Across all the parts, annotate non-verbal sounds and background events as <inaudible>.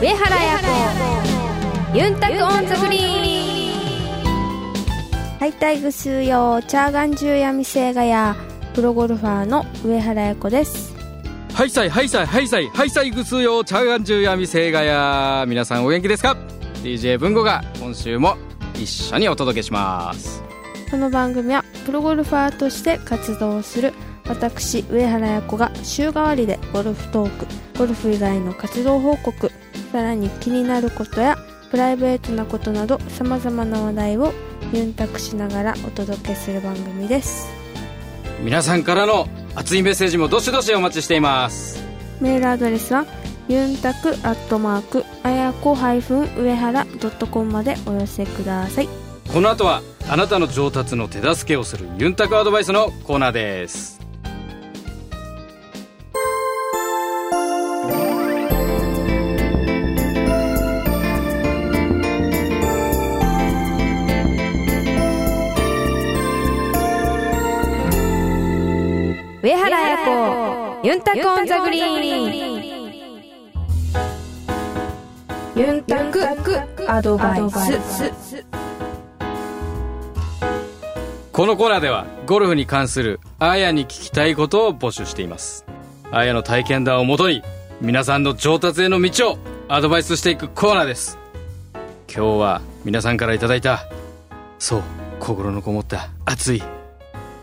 上原彩子。ユンタクオンザグリーン。ハイタイグ数用チャーガン中闇星がやプロゴルファーの上原彩子です。ハイサイハイサイハイサイハイサイ ぐすーよー ちゃーがんじゅーやみせーがやー皆さんお元気ですか？DJ 文吾が今週も一緒にお届けします。この番組はプロゴルファーとして活動する私上原彩子が週替わりでゴルフトークゴルフ以外の活動報告さらに気になることやプライベートなことなどさまざまな話題をユンタクしながらお届けする番組です。皆さんからの熱いメッセージもどしどしお待ちしています。メールアドレスはユンタクアットマークあやこ上原ドットコムまでお寄せください。この後はあなたの上達の手助けをするユンタクアドバイスのコーナーですタクオンザグリーン。ユンタクアドバイス。このコーナーではゴルフに関するあやに聞きたいことを募集しています。あやの体験談をもとに皆さんの上達への道をアドバイスしていくコーナーです。今日は皆さんからいただいたそう心のこもった熱い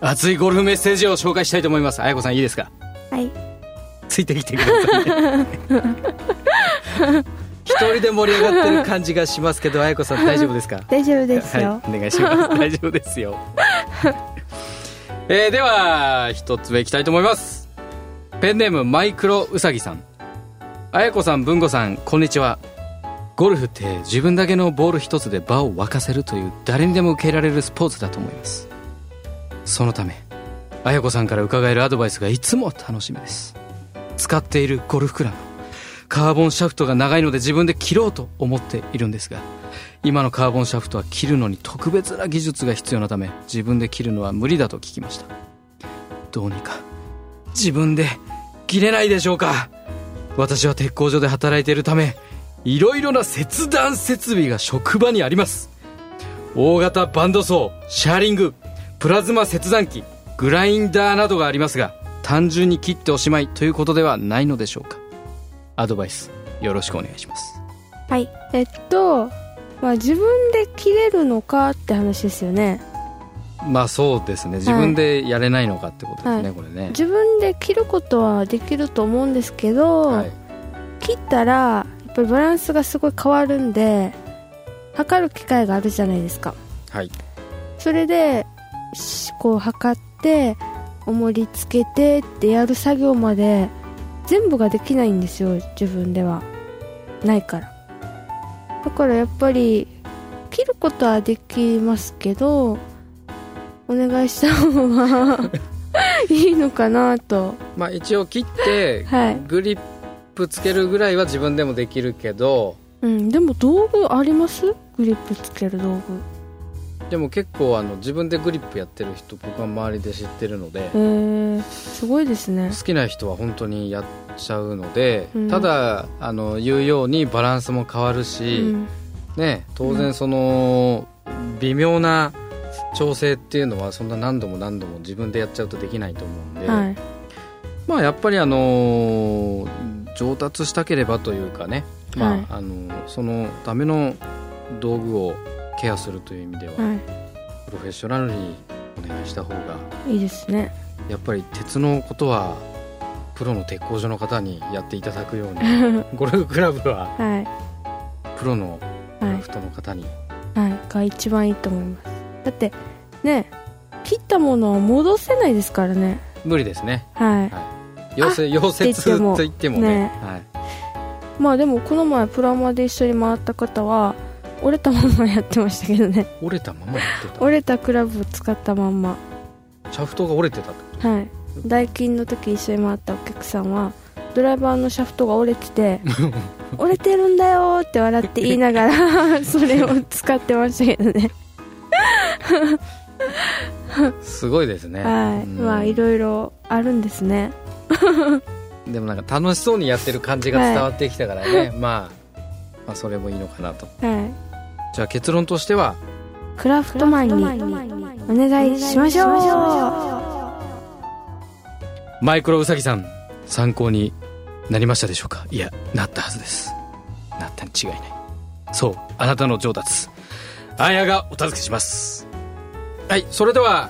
熱いゴルフメッセージを紹介したいと思います。あやこさんいいですか？はいついてきてくださいね。<laughs> 一人で盛り上がってる感じがしますけどあやこさん大丈夫ですか？大丈夫ですよ、はい、お願いします。<laughs> 大丈夫ですよ。えー、では一つ目いきたいと思います。ペンネームマイクロウサギさん。あやこさん文吾さんこんにちは。ゴルフって自分だけのボール一つで場を沸かせるという誰にでも受けられるスポーツだと思います。そのためあやこさんから伺えるアドバイスがいつも楽しみです使っているゴルフクラブ。カーボンシャフトが長いので自分で切ろうと思っているんですが今のカーボンシャフトは切るのに特別な技術が必要なため自分で切るのは無理だと聞きました。どうにか自分で切れないでしょうか。私は鉄工所で働いているためいろいろな切断設備が職場にあります。大型バンドソーシャーリングプラズマ切断機グラインダーなどがありますが単純に切っておしまいということではないのでしょうか。アドバイスよろしくお願いします。はい。えっとまあ自分で切れるのかって話ですよね。まあそうですね。自分でやれないのかってことですね、はい。これね。自分で切ることはできると思うんですけど、はい。切ったらやっぱりバランスがすごい変わるんで測る機会があるじゃないですか。はい。それでしこう測って重りつけてってやる作業まで全部ができないんですよ自分では。ないから。だからやっぱり切ることはできますけどお願いした方がいいのかなと。<laughs> まあ一応切ってはい。グリップつけるぐらいは自分でもできるけど。うんでも道具あります？グリップつける道具でも結構あの自分でグリップやってる人僕は周りで知ってるのですごいですね。好きな人は本当にやっちゃうので、うん。ただあの言うようにバランスも変わるうし、ん。ね当然その微妙な調整っていうのはそんな何度も何度も自分でやっちゃうとできないと思うんで、はい。まあやっぱりあのー上達したければというかね、まあはい。あのーそのための道具をケアするという意味では、はプロフェッショナルにお願いした方がいいいですね。やっぱり鉄のことはプロの鉄工所の方にやっていただくように <laughs> ゴルフクラブははい。プロのクはいラフトの方に、はい。が一番いいと思います。だってね切ったものは戻せないですからね。無理ですね。はい。溶接溶接って言ってもと言ってもねね。はい、まあでもこの前プラマで一緒に回った方は折れたままやってましたけどね。折れたままやって折れたクラブを使ったまんま。たシャフトが折れてたと。はい。代金の時一緒に回ったお客さんはドライバーのシャフトが折れてて <laughs> 折れてるんだよって笑って言いながら <laughs> それを使ってましたけどね。すごいですね。はい。うん。まあいろいろあるんですね。<laughs> でもなんか楽しそうにやってる感じが伝わってきたからね、まあまあ、それもいいのかなと。はいじゃあ結論としてはクラフトマンにお願いしましょう。マイクロウサギさん参考になりましたでしょうか？いやなったはずです。なったに違いない。そうあなたの上達。あやがお助けします。はいそれでは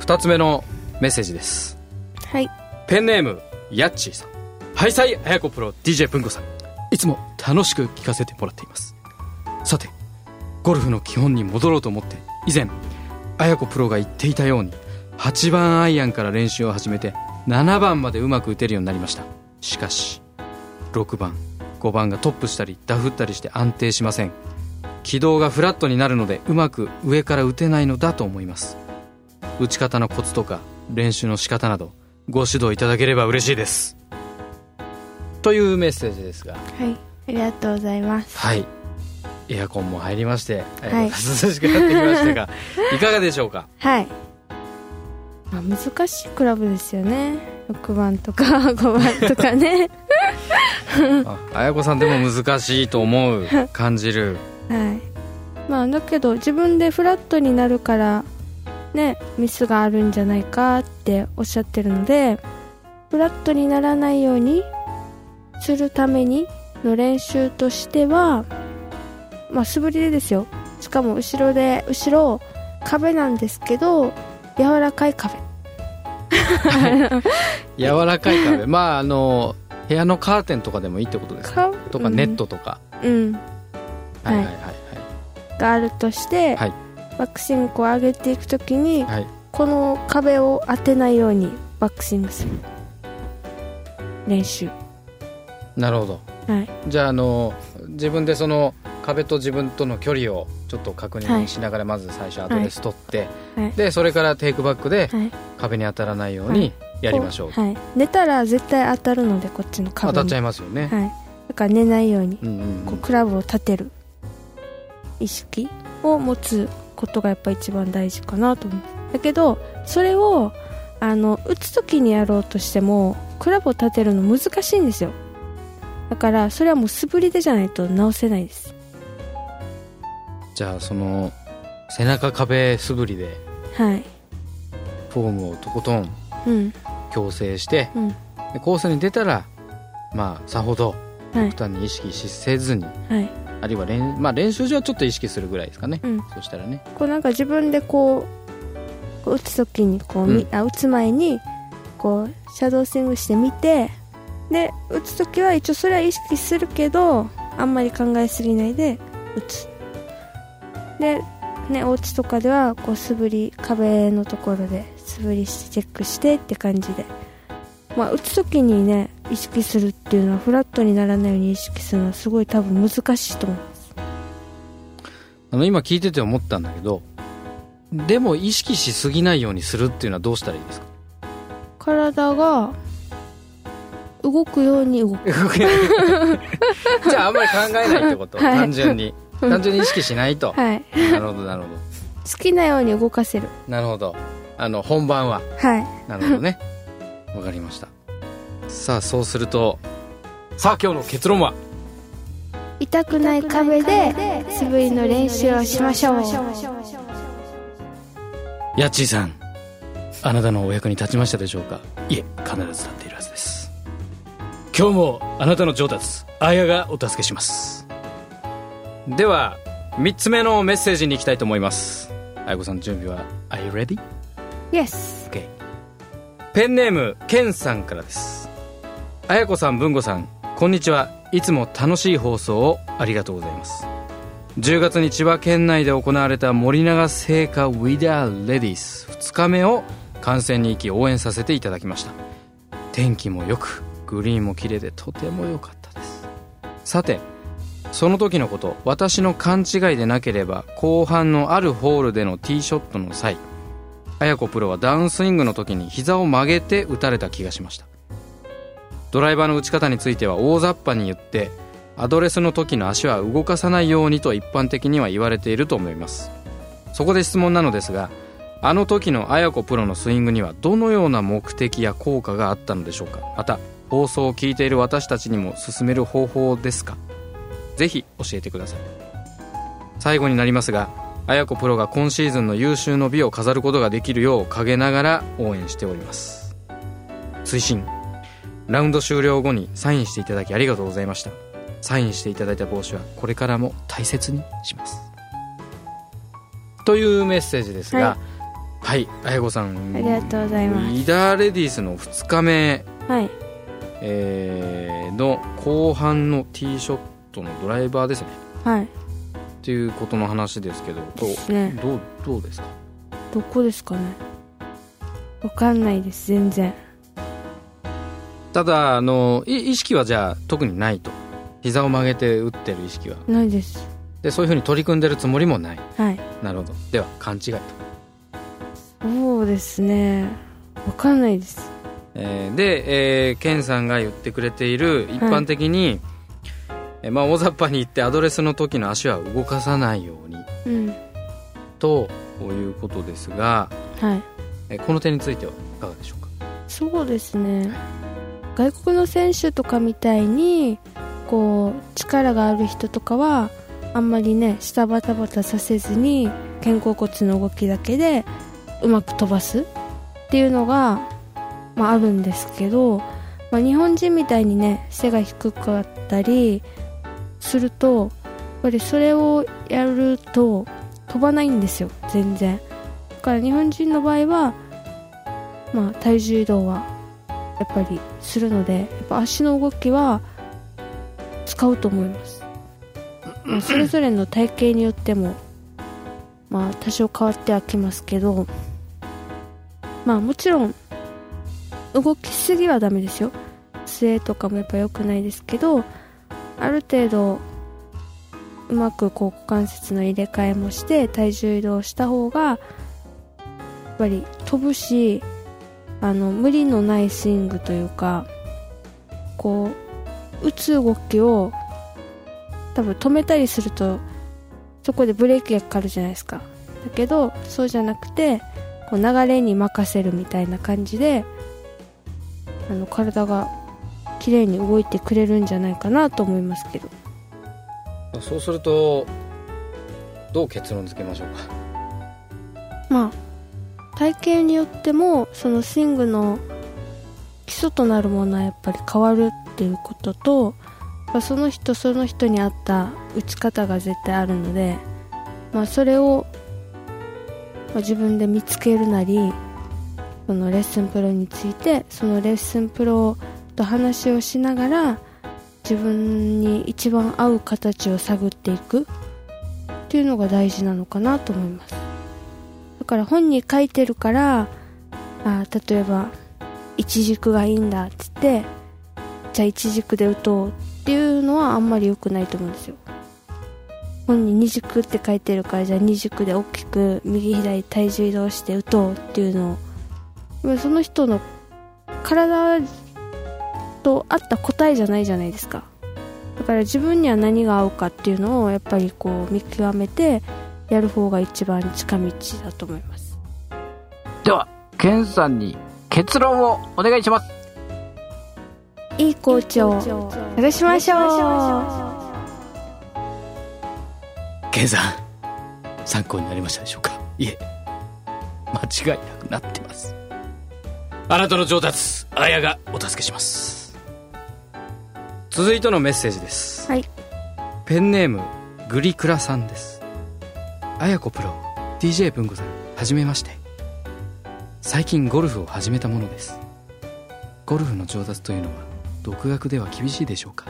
2つ目のメッセージです。はい。ペンネームヤッチーさん。ハイサイあやこプロ DJ プンコさん。いつも楽しく聞かせてもらっています。さてゴルフの基本に戻ろうと思って以前あやこプロが言っていたように8番アイアンから練習を始めて7番までうまく打てるようになりました。しかし6番5番がトップしたりダフったりして安定しません。軌道がフラットになるのでうまく上から打てないのだと思います。打ち方のコツとか練習の仕方などご指導いただければ嬉しいです。というメッセージですが。はいありがとうございます。はいエアコンも入りまして、はい。涼しくなってきましたが <laughs> いかがでしょうか？はい、まあ、難しいクラブですよね。6番とか <laughs> 5番とかね。<laughs> あやこさんでも難しいと思う感じる。はい。まあだけど自分でフラットになるからねミスがあるんじゃないかっておっしゃってるのでフラットにならないようにするためにの練習としてはまあ素振りでですよ。しかも後ろで後ろ壁なんですけど柔らかい壁。<laughs> 柔らかい壁。まああの部屋のカーテンとかでもいいってことですかかとかネットとか、うん。はい。はい。はいがあるとして、はい。バックスイングこう上げていくときに、はい、はい、この壁を当てないようにバックスイングする。練習。なるほど。はい。じゃああの自分でその壁と自分との距離をちょっと確認しながらまず最初アドレス取って、はい。でそれからテイクバックではい。壁に当たらないようにやりましょう、はい。寝たら絶対当たるのでこっちの壁に。当たっちゃいますよね、はい。だから寝ないようにうんうんうこうんクラブを立てる意識を持つことがやっぱ一番大事かなと思う。だけどそれをあの打つ時にやろうとしてもクラブを立てるの難しいんですよ。だからそれはもう素振りでじゃないと直せないですじゃあその背中壁素振りではい。フォームをとことんうん。矯正してうん。でコースに出たらまあさほどはい。極端に意識しせずにはい。あるいは練,、まあ、練習上はちょっと意識するぐらいですかね、うん。そしたらね。こうなんか自分でこうこう打つ時にこう、みうん。あ打つ前にこうシャドースイングしてみてで打つ時は一応それは意識するけどあんまり考えすぎないで打つでねお家とかではこう素振り壁のところで素振りしてチェックしてって感じで。まあ打つ時にね意識するっていうのはフラットにならないように意識するのはすごい多分難しいと思うあの今聞いてて思ったんだけどでも意識しすぎないようにするっていうのはどうしたらいいですか？体が動くように動く。<laughs> じゃああんまり考えないってこと、はい。単純に <laughs> 単純に意識しないと、はい。なるほどなるほ好きなように動かせる。どなるほど。あの本番は。はい。なるほどね。<laughs> わかりました。さあそうするとさあ今日の結論は？痛くない壁で素振りの練習をしましょう。ヤッチーさん。あなたのお役に立ちましたでしょうか？いえ必ず立っているはずです。今日もあなたの上達あやがお助けしますでは3つ目のメッセージに行きたいと思います。あやこさん準備は Are you ready? Yes. OK ペンネームケンさんからです。あやこさん文吾さんこんにちは。いつも楽しい放送をありがとうございます。10月に千葉県内で行われた森永製菓ウィダーレディース2日目を観戦に行き応援させていただきました。天気も良くグリーンも綺麗でとても良かったです。さてその時のこと私の勘違いでなければ後半のあるホールでのティーショットの際綾子プロはダウンスイングの時に膝を曲げて打たれた気がしました。ドライバーの打ち方については大雑把に言ってアドレスの時の足は動かさないようにと一般的には言われていると思います。そこで質問なのですがあの時の綾子プロのスイングにはどのような目的や効果があったのでしょうか。また放送を聞いている私たちにも進める方法ですか。ぜひ教えてください。最後になりますが綾子プロが今シーズンの優秀の美を飾ることができるよう陰ながら応援しております。推進ラウンド終了後にサインしていただきありがとうございました。サインしていただいた帽子はこれからも大切にします。というメッセージですがはい。綾子さん。ありがとうございます。イダーレディースの2日目、はい。えーの後半のティーショットのドライバーですね。はい。っていうことの話ですけどどうですね。どうどうですか？どこですかね？わかんないです全然。ただあのい意識はじゃあ特にないと。膝を曲げて打ってる意識は。ないです。でそういうふうに取り組んでるつもりもない。はい。なるほど。では勘違いと、そうですね。わかんないです。えーで、えー、ケンさんが言ってくれている一般的に、えーまあ、大雑把に言ってアドレスの時の足は動かさないように。うん。ということですが、はい。えーこの点についてはいかがでしょうか？そうですね。外国の選手とかみたいにこう力がある人とかはあんまりね下バタバタさせずに肩甲骨の動きだけでうまく飛ばすっていうのが、まあ、あるんですけど、まあ、日本人みたいにね背が低かったりするとやっぱりそれをやると飛ばないんですよ全然。だから日本人の場合はまあ、体重移動はやっぱりするのでやっぱ足の動きは使うと思います、まあそれぞれの体型によってもまあ多少変わってはきますけどまあもちろん動きすぎはダメですよ。杖とかもやっぱ良くないですけどある程度うまくこう股関節の入れ替えもして体重移動した方がやっぱり飛ぶしあの無理のないスイングというかこう打つ動きを多分止めたりするとそこでブレーキがかかるじゃないですか。だけどそうじゃなくてこう流れに任せるみたいな感じであの体が綺麗に動いてくれるんじゃないかなと思いますけど。そうするとどう結論付けましょうか？まあ体型によってもそのスイングの基礎となるものはやっぱり変わるっていうこととまあその人その人に合った打ち方が絶対あるので、まあ、それを、まあ自分で見つけるなりそのレッスンプロについてそのレッスンプロと話をしながら自分に一番合う形を探っていく。っていうのが大事なのかなと思います。だから本に書いてるからあ例えば一軸がいいんだって言ってじゃあ一軸で打とうっていうのはあんまり良くないと思うんですよ。本に二軸って書いてるからじゃあ二軸で大きく右左体重移動して打とうっていうのをその人の体と合った答えじゃないじゃないですか。だから自分には何が合うかっていうのをやっぱりこう見極めてやる方が一番近道だと思います。では、ケンさんに結論をお願いします。いいコーチを探しましょケンさん参考になりましたでしょうか？いえ間違いなくなってます。あなたの上達あやがお助けします続いてのメッセージです。はい。ペンネームグリクラさんです。あやこプロ DJ 文子さんはじめまして。最近ゴルフを始めたものです。ゴルフの上達というのは独学では厳しいでしょうか。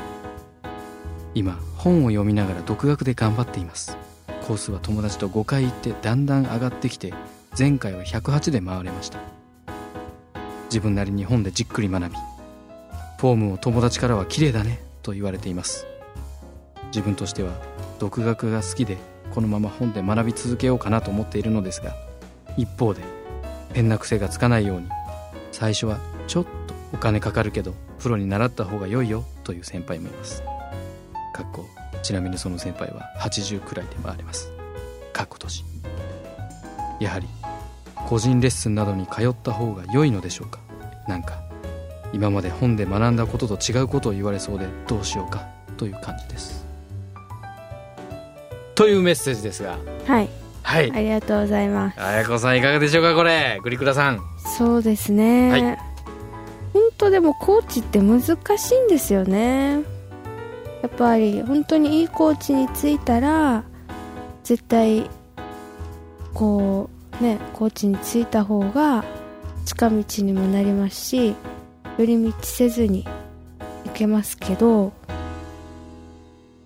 今本を読みながら独学で頑張っています。コースは友達と5回行ってだんだん上がってきて前回は108で回れました。自分なりに本でじっくり学びフォームを友達からは綺麗だねと言われています。自分としては独学が好きでこのまま本で学び続けようかなと思っているのですが一方でペンな癖がつかないように最初はちょっとお金かかるけどプロに習った方が良いよという先輩もいます。かっこちなみにその先輩は80くらいで回れます。かっこ年やはり個人レッスンなどに通った方が良いのでしょうか？なんか今まで本で学んだことと違うことを言われそうでどうしようかという感じです。というメッセージですが。はい。はい。ありがとうございます。綾子さんいかがでしょうかこれ。グリクラさん。そうですね、はい。本当でもコーチって難しいんですよね。やっぱり本当にいいコーチについたら絶対こうねコーチについた方が近道にもなりますし寄り道せずに行けますけど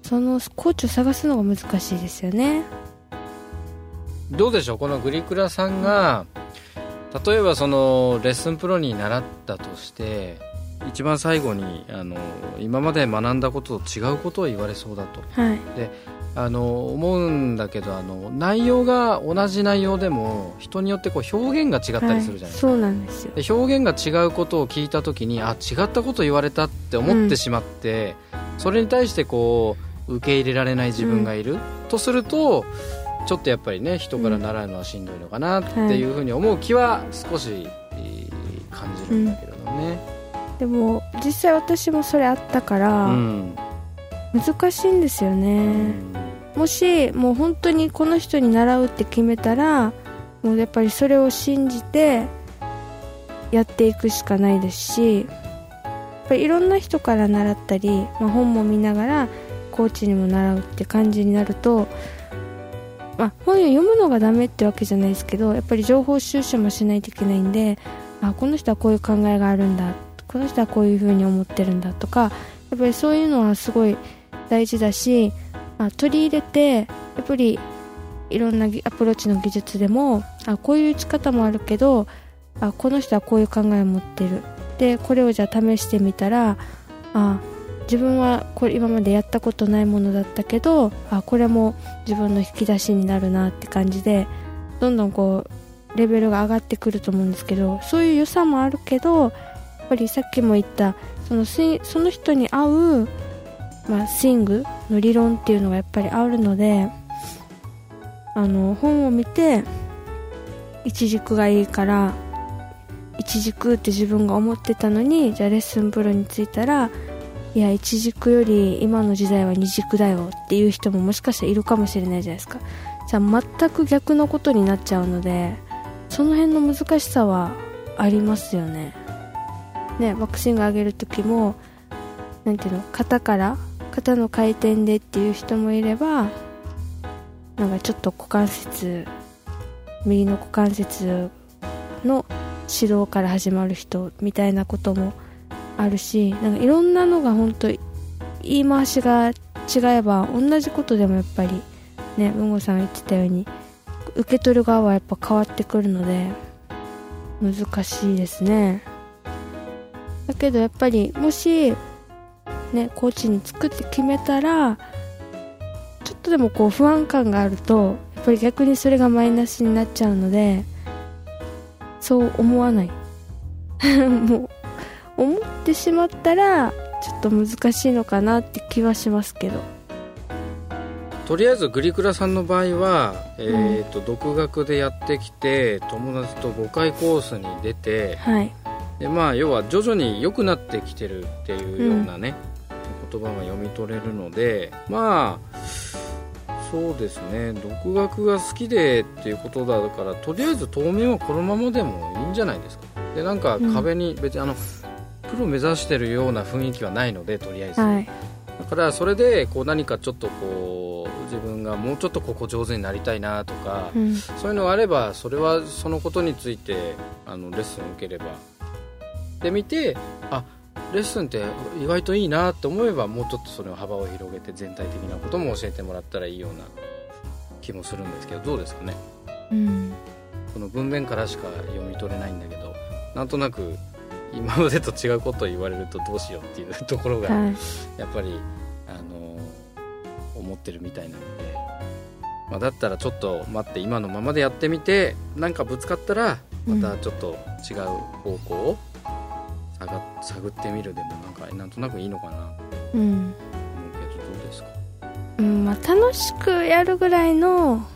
そのコーチを探すのが難しいですよね。どうでしょう？このグリクラさんが例えばそのレッスンプロに習ったとして一番最後にあの今まで学んだことと違うことを言われそうだと。はいあの思うんだけどあの内容が同じ内容でも人によってこう表現が違ったりするじゃないですか、はい、そうなんですよ。で表現が違うことを聞いた時にあ違ったこと言われたって思ってしまって、それに対してこう受け入れられない自分がいる、とするとちょっとやっぱりね人から習うのはしんどいのかなっていうふうに思う気は少し、えー感じるんだけれどね、でも実際私もそれあったかうら、ん難しいんですよね、もしもう本当にこの人に習うって決めたらもうやっぱりそれを信じてやっていくしかないですしやっぱりいろんな人から習ったり、まあ、本も見ながらコーチにも習うって感じになると、まあ、本を読むのがダメってわけじゃないですけどやっぱり情報収集もしないといけないんであこの人はこういう考えがあるんだこの人はこういうふうに思ってるんだとかやっぱりそういうのはすごい大事だし、まあ、取り入れてやっぱりいろんなアプローチの技術でもあこういう打ち方もあるけどあこの人はこういう考えを持ってる。でこれをじゃあ試してみたらあ自分はこれ今までやったことないものだったけどあこれも自分の引き出しになるなって感じでどんどんこうレベルが上がってくると思うんですけどそういう良さもあるけどやっぱりさっきも言ったそのその人に合う、まあ、スイングの理論っていうのがやっぱりあるのであの本を見て一軸がいいから一軸って自分が思ってたのにじゃあレッスンプロに着いたらいや一軸より今の時代は二軸だよっていう人ももしかしたらいるかもしれないじゃないですか。じゃあ全く逆のことになっちゃうのでその辺の難しさはありますよね。ねボクシング上げる時もなんていうの肩から肩の回転でっていう人もいればなんかちょっと股関節右の股関節の指導から始まる人みたいなこともあるしなんかいろんなのが本当言い回しが違えば同じことでもやっぱりね文吾さんが言ってたように受け取る側はやっぱ変わってくるので難しいですね。だけどやっぱりもしねコーチに作って決めたらちょっとでもこう不安感があるとやっぱり逆にそれがマイナスになっちゃうのでそう思わない。<laughs> もう思ってしまったらちょっと難しいのかなって気はしますけど。とりあえずグリクラさんの場合は、えーと独学でやってきて友達と5回コースに出てはい。で、まあ、要は徐々に良くなってきてるっていうようなね、言葉が読み取れるのでまあそうですね。独学が好きでっていうことだからとりあえず当面はこのままでもいいんじゃないですか。でなんか壁に別に、あのプロ目指してるような雰囲気はないのでとりあえず、はい。だからそれでこう何かちょっとこう自分がもうちょっとここ上手になりたいなとか、うん。そういうのがあればそれはそのことについてあのレッスンを受ければ。で見てあレッスンって意外といいなって思えばもうちょっとその幅を広げて全体的なことも教えてもらったらいいような気もするんですけどどうですかね？うん。この文面からしか読み取れないんだけどなんとなく今までと違うことを言われるとどうしようっていうところがはい。やっぱり、あの思ってるみたいなので、まあ、だったらちょっと待って今のままでやってみてなんかぶつかったらまたちょっと違う方向を探ってみるでもなんかなんとなくいいのかな。うんけどどうですか？うんまあ、楽しくやるぐらいの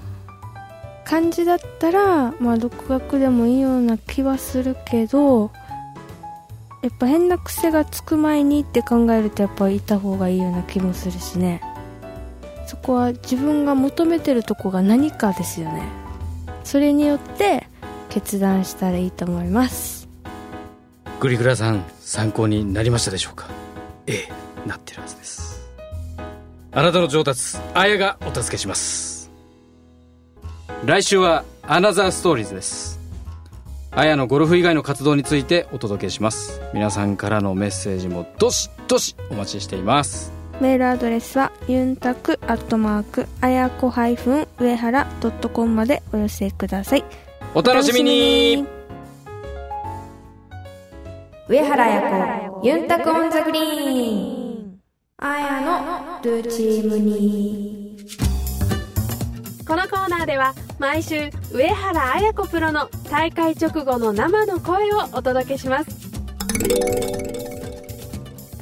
感じだったら、まあ、独学でもいいような気はするけどやっぱ変な癖がつく前にって考えるとやっぱいた方がいいような気もするしね。そこは自分が求めてるとこが何かですよね。それによって決断したらいいと思います。グリグラさん参考になりましたでしょうか？ええ。なってるはずです。あなたの上達あやがお助けします。来週はアナザーストーリーズです。あやのゴルフ以外の活動についてお届けします。皆さんからのメッセージもどしどしお待ちしています。メールアドレスはユンタクアットマークあやこ上原ドットコムまでお寄せください。お楽しみに上原彩子ユンタクオンザグリーン。あやのドゥーチュイムニー。このコーナーでは毎週上原彩子プロの大会直後の生の声をお届けします。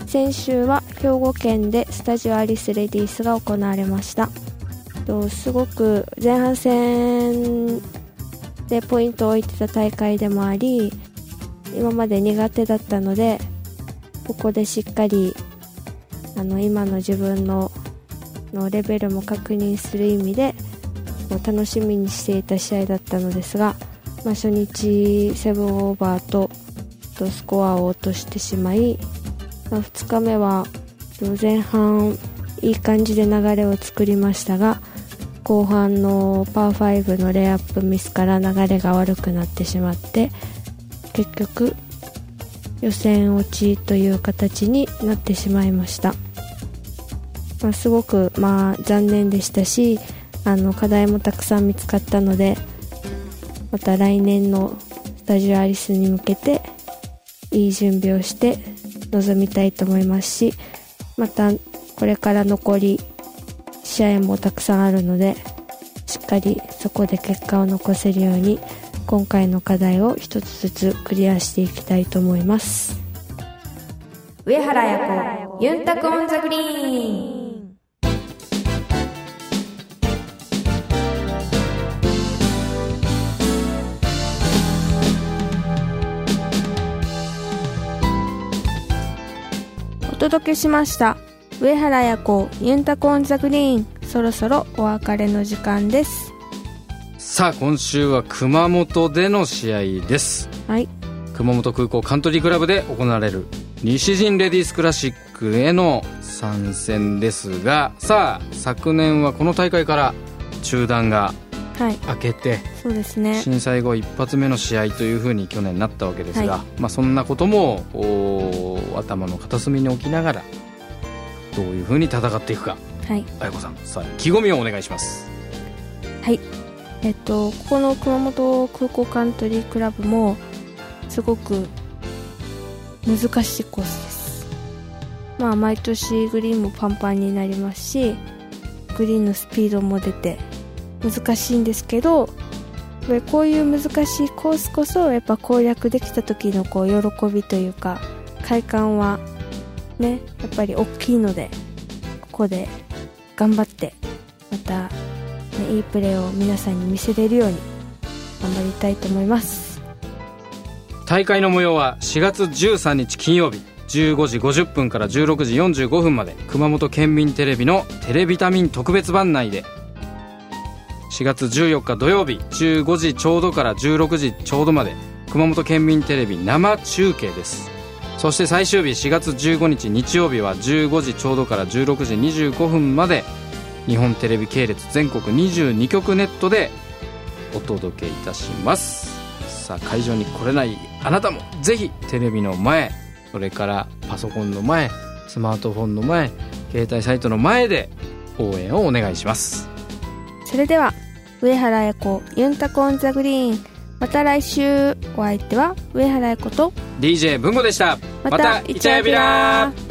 先週は兵庫県でスタジオアリスレディースが行われました。とすごく前半戦でポイントを置いてた大会でもあり今まで苦手だったのでここでしっかりあの今の自分ののレベルも確認する意味でこう楽しみにしていた試合だったのですが、まあ、初日7オーバーととスコアを落としてしまい、まあ、2日目は前半いい感じで流れを作りましたが後半のパー5のレイアップミスから流れが悪くなってしまって結局予選落ちという形になってしまいました、まあ、すごくまあ残念でしたしあの課題もたくさん見つかったのでまた来年のスタジオアリスに向けていい準備をして臨みたいと思いますしまたこれから残り試合もたくさんあるのでしっかりそこで結果を残せるように今回の課題を一つずつクリアしていきたいと思います。上原彩子ユンタクオンザグリーン。お届けしました。上原彩子ユンタクオンザグリーン。そろそろお別れの時間ですさあ今週は熊本での試合です。はい。熊本空港カントリークラブで行われる西陣レディースクラシックへの参戦ですがさあ昨年はこの大会から中断がはい。明けてそうですね。震災後一発目の試合というふうに去年なったわけですが、はまあ、そんなこともお頭の片隅に置きながらどういうふうに戦っていくか。はい。綾子さんさあ意気込みをお願いします。はいえっとここの熊本空港カントリークラブもすごく難しいコースです。まあ毎年グリーンもパンパンになりますしグリーンのスピードも出て難しいんですけどこういう難しいコースこそやっぱ攻略できた時のこう喜びというか快感はねやっぱり大きいのでここで頑張ってまた、ね、いいプレーを皆さんに見せれるように頑張りたいと思います。大会の模様は4月13日金曜日15時50分から16時45分まで熊本県民テレビのテレビタミン特別版内で4月14日土曜日15時ちょうどから16時ちょうどまで熊本県民テレビ生中継です。そして最終日4月15日日曜日は15時ちょうどから16時25分まで日本テレビ系列全国22局ネットでお届けいたします。さあ会場に来れないあなたもぜひテレビの前それからパソコンの前スマートフォンの前携帯サイトの前で応援をお願いします。それでは上原彩子ユンタコオンザグリーン。また来週。お相手は上原彩子と DJ 文吾でした。またイチャヤビラ。ー